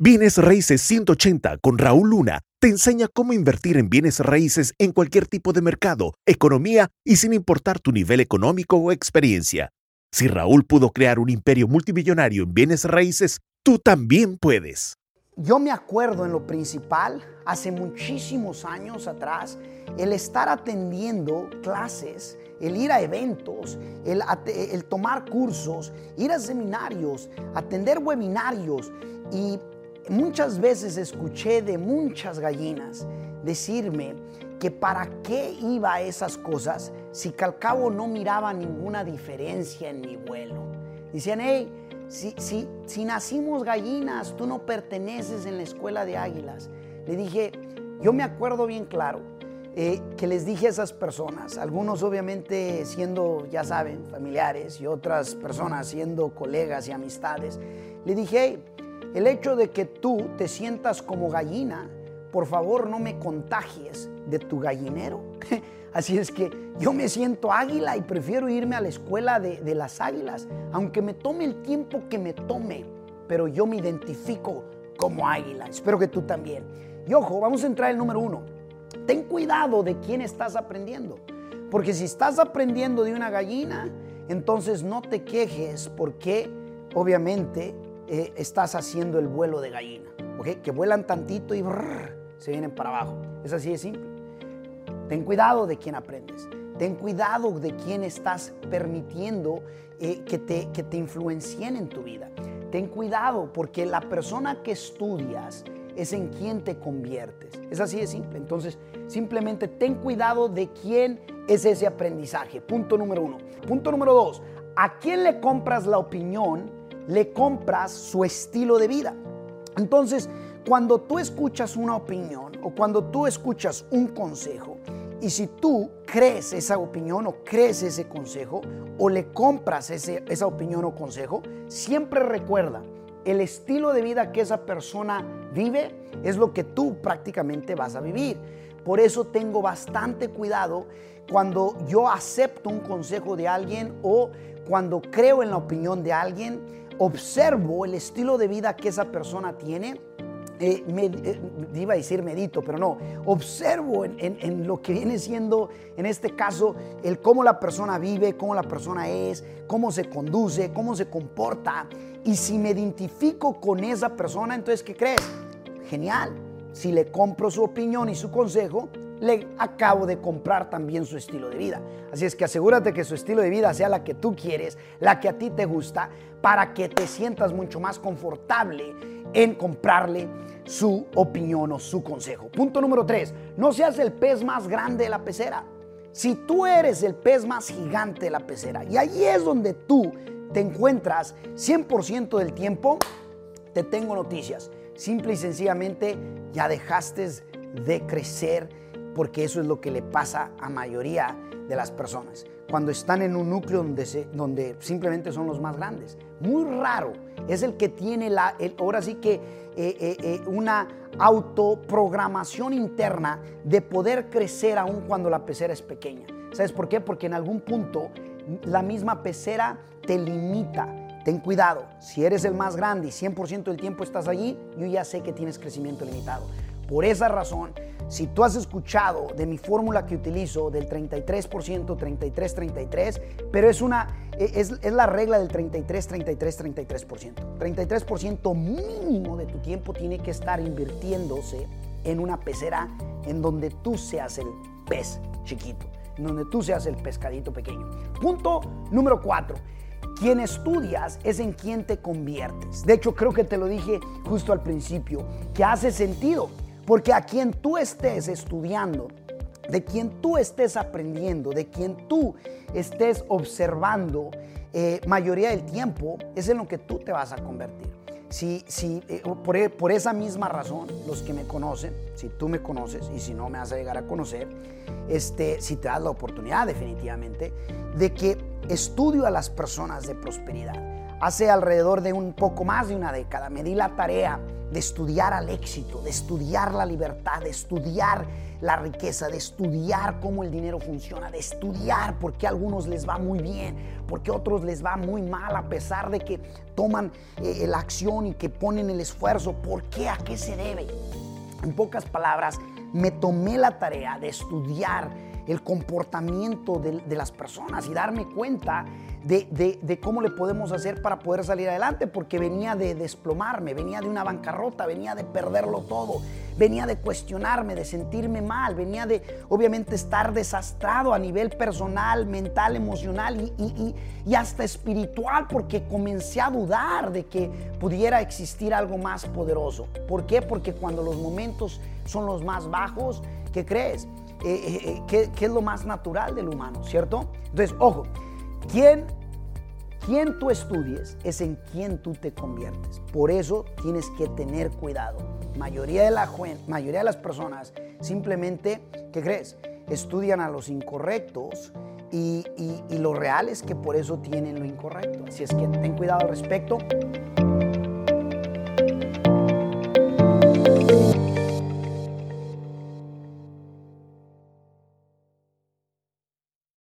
Bienes Raíces 180 con Raúl Luna te enseña cómo invertir en bienes raíces en cualquier tipo de mercado, economía y sin importar tu nivel económico o experiencia. Si Raúl pudo crear un imperio multimillonario en bienes raíces, tú también puedes. Yo me acuerdo en lo principal, hace muchísimos años atrás, el estar atendiendo clases, el ir a eventos, el, tomar cursos, ir a seminarios, atender webinarios y Muchas veces escuché de muchas gallinas decirme que para qué iba a esas cosas si que al cabo no miraba ninguna diferencia en mi vuelo. Decían, hey, si, si, si nacimos gallinas, tú no perteneces en la escuela de águilas. Le dije, yo me acuerdo bien claro eh, que les dije a esas personas, algunos obviamente siendo, ya saben, familiares y otras personas siendo colegas y amistades, le dije, hey, el hecho de que tú te sientas como gallina, por favor no me contagies de tu gallinero. Así es que yo me siento águila y prefiero irme a la escuela de, las águilas, aunque me tome el tiempo que me tome, pero yo me identifico como águila. Espero que tú también. Y ojo, vamos a entrar el número uno. Ten cuidado de quién estás aprendiendo, porque si estás aprendiendo de una gallina, entonces no te quejes porque obviamente eh, estás haciendo el vuelo de gallina, ¿ok? Que vuelan tantito y se vienen para abajo. Es así de simple. Ten cuidado de quién aprendes. Ten cuidado de quién estás permitiendo eh, que, te, que te influencien en tu vida. Ten cuidado porque la persona que estudias es en quien te conviertes. Es así de simple. Entonces, simplemente ten cuidado de quién es ese aprendizaje. Punto número uno. Punto número dos. ¿A quién le compras la opinión le compras su estilo de vida. Entonces, cuando tú escuchas una opinión o cuando tú escuchas un consejo, y si tú crees esa opinión o crees ese consejo o le compras esa opinión o consejo, siempre recuerda, el estilo de vida que esa persona vive es lo que tú prácticamente vas a vivir. Por eso tengo bastante cuidado cuando yo acepto un consejo de alguien o cuando creo en la opinión de alguien observo el estilo de vida que esa persona tiene, eh, eh, iba a decir medito, pero no, observo en, lo que viene siendo, en este caso, el cómo la persona vive, cómo la persona es, cómo se conduce, cómo se comporta. Y si me identifico con esa persona, entonces, ¿qué crees? Genial. Si le compro su opinión y su consejo, le acabo de comprar también su estilo de vida. Así es que asegúrate que su estilo de vida sea la que tú quieres, la que a ti te gusta, para que te sientas mucho más confortable en comprarle su opinión o su consejo. Punto número tres, no seas el pez más grande de la pecera. Si tú eres el pez más gigante de la pecera y ahí es donde tú te encuentras 100% del tiempo, te tengo noticias. Simple y sencillamente ya dejaste de crecer porque eso es lo que le pasa a mayoría de las personas cuando están en un núcleo donde, donde simplemente son los más grandes. Muy raro es el que tiene la, ahora sí que eh, eh, eh, una autoprogramación interna de poder crecer aún cuando la pecera es pequeña. ¿Sabes por qué? Porque en algún punto la misma pecera te limita. Ten cuidado, si eres el más grande y 100% del tiempo estás allí, yo ya sé que tienes crecimiento limitado. Por esa razón, si tú has escuchado de mi fórmula que utilizo del 33%, 33-33, pero es, una, e, es, es la regla del 33-33-33%. 33% mínimo de tu tiempo tiene que estar invirtiéndose en una pecera en donde tú seas el pez chiquito, en donde tú seas el pescadito pequeño. Punto número 4. Quien estudias es en quien te conviertes. De hecho, creo que te lo dije justo al principio, que hace sentido porque a quien tú estés estudiando, de quien tú estés aprendiendo, de quien tú estés observando, eh, mayoría del tiempo es en lo que tú te vas a convertir. Si, si, eh, por, por, esa misma razón, los que me conocen, si tú me conoces y si no me vas a llegar a conocer, este, si te das la oportunidad definitivamente, de que estudio a las personas de prosperidad hace alrededor de un poco más de una década, me di la tarea de estudiar al éxito, de estudiar la libertad, de estudiar la riqueza, de estudiar cómo el dinero funciona, de estudiar por qué a algunos les va muy bien, por qué a otros les va muy mal, a pesar de que toman eh, la acción y que ponen el esfuerzo, por qué, a qué se debe. En pocas palabras, me tomé la tarea de estudiar el comportamiento de, las personas y darme cuenta de, cómo le podemos hacer para poder salir adelante, porque venía de desplomarme, venía de una bancarrota, venía de perderlo todo, venía de cuestionarme, de sentirme mal, venía de obviamente estar desastrado a nivel personal, mental, emocional y, y hasta espiritual, porque comencé a dudar de que pudiera existir algo más poderoso. ¿Por qué? Porque cuando los momentos son los más bajos, ¿qué crees? Eh, eh, eh, ¿qué, es lo más natural del humano, ¿cierto? Entonces, ojo, ¿quién, quien tú estudies es en quien tú te conviertes. Por eso tienes que tener cuidado. Mayoría de, la, mayoría de las personas simplemente, ¿qué crees? Estudian a los incorrectos y, y lo real es que por eso tienen lo incorrecto. Así es que ten cuidado al respecto.